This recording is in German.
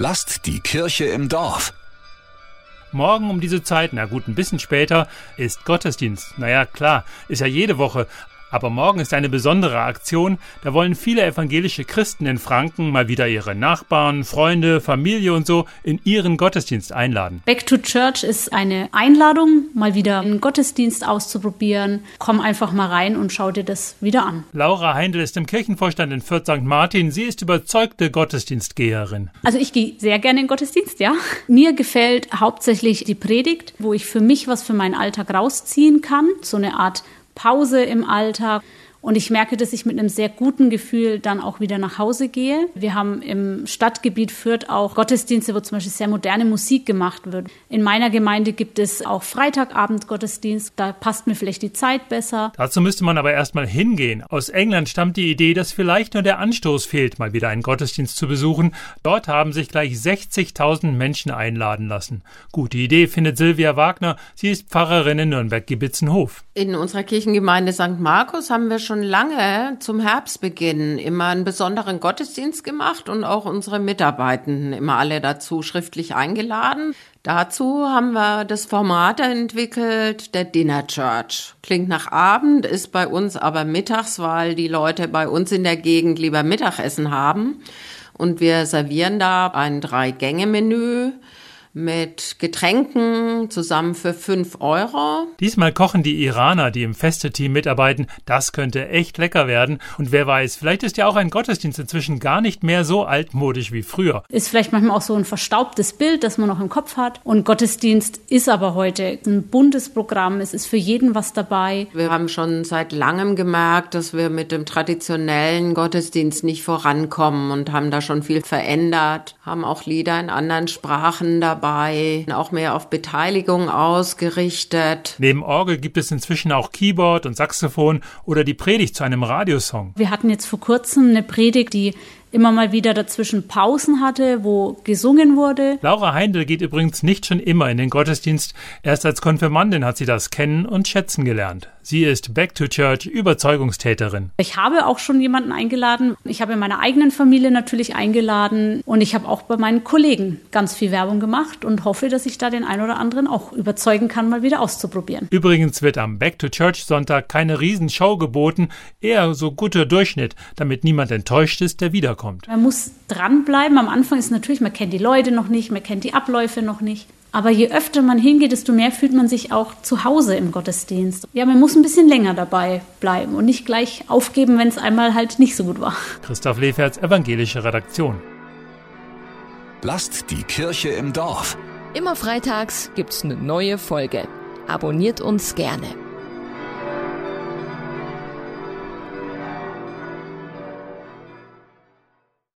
Lasst die Kirche im Dorf. Morgen um diese Zeit, na gut, ein bisschen später, ist Gottesdienst. Naja, klar, ist ja jede Woche. Aber morgen ist eine besondere Aktion. Da wollen viele evangelische Christen in Franken mal wieder ihre Nachbarn, Freunde, Familie und so in ihren Gottesdienst einladen. Back to Church ist eine Einladung, mal wieder einen Gottesdienst auszuprobieren. Komm einfach mal rein und schau dir das wieder an. Laura Heindl ist im Kirchenvorstand in Fürth St. Martin. Sie ist überzeugte Gottesdienstgeherin. Also ich gehe sehr gerne in den Gottesdienst, ja. Mir gefällt hauptsächlich die Predigt, wo ich für mich was für meinen Alltag rausziehen kann. So eine Art Pause im Alltag. Und ich merke, dass ich mit einem sehr guten Gefühl dann auch wieder nach Hause gehe. Wir haben im Stadtgebiet Fürth auch Gottesdienste, wo zum Beispiel sehr moderne Musik gemacht wird. In meiner Gemeinde gibt es auch Freitagabend-Gottesdienst. Da passt mir vielleicht die Zeit besser. Dazu müsste man aber erstmal hingehen. Aus England stammt die Idee, dass vielleicht nur der Anstoß fehlt, mal wieder einen Gottesdienst zu besuchen. Dort haben sich gleich 60.000 Menschen einladen lassen. Gute Idee findet Silvia Wagner. Sie ist Pfarrerin in Nürnberg-Gibitzenhof. In unserer Kirchengemeinde St. Markus haben wir schon lange zum Herbstbeginn immer einen besonderen Gottesdienst gemacht und auch unsere Mitarbeitenden immer alle dazu schriftlich eingeladen. Dazu haben wir das Format entwickelt, der Dinner Church. Klingt nach Abend, ist bei uns aber mittags, weil die Leute bei uns in der Gegend lieber Mittagessen haben. Und wir servieren da ein Drei-Gänge-Menü mit Getränken zusammen für 5 Euro. Diesmal kochen die Iraner, die im Feste-Team mitarbeiten. Das könnte echt lecker werden. Und wer weiß, vielleicht ist ja auch ein Gottesdienst inzwischen gar nicht mehr so altmodisch wie früher. Ist vielleicht manchmal auch so ein verstaubtes Bild, das man noch im Kopf hat. Und Gottesdienst ist aber heute ein buntes Programm. Es ist für jeden was dabei. Wir haben schon seit langem gemerkt, dass wir mit dem traditionellen Gottesdienst nicht vorankommen und haben da schon viel verändert, haben auch Lieder in anderen Sprachen dabei dabei, auch mehr auf Beteiligung ausgerichtet. Neben Orgel gibt es inzwischen auch Keyboard und Saxophon oder die Predigt zu einem Radiosong. Wir hatten jetzt vor kurzem eine Predigt, die immer mal wieder dazwischen Pausen hatte, wo gesungen wurde. Laura Heindl geht übrigens nicht schon immer in den Gottesdienst. Erst als Konfirmandin hat sie das kennen und schätzen gelernt. Sie ist Back to Church Überzeugungstäterin. Ich habe auch schon jemanden eingeladen. Ich habe in meiner eigenen Familie natürlich eingeladen und ich habe auch bei meinen Kollegen ganz viel Werbung gemacht und hoffe, dass ich da den einen oder anderen auch überzeugen kann, mal wieder auszuprobieren. Übrigens wird am Back to Church Sonntag keine Riesenshow geboten, eher so guter Durchschnitt, damit niemand enttäuscht ist, der wiederkommt. Man muss dranbleiben. Am Anfang ist natürlich, man kennt die Leute noch nicht, man kennt die Abläufe noch nicht. Aber je öfter man hingeht, desto mehr fühlt man sich auch zu Hause im Gottesdienst. Ja, man muss ein bisschen länger dabei bleiben und nicht gleich aufgeben, wenn es einmal halt nicht so gut war. Christoph Leferz, Evangelische Redaktion. Lasst die Kirche im Dorf. Immer freitags gibt's eine neue Folge. Abonniert uns gerne.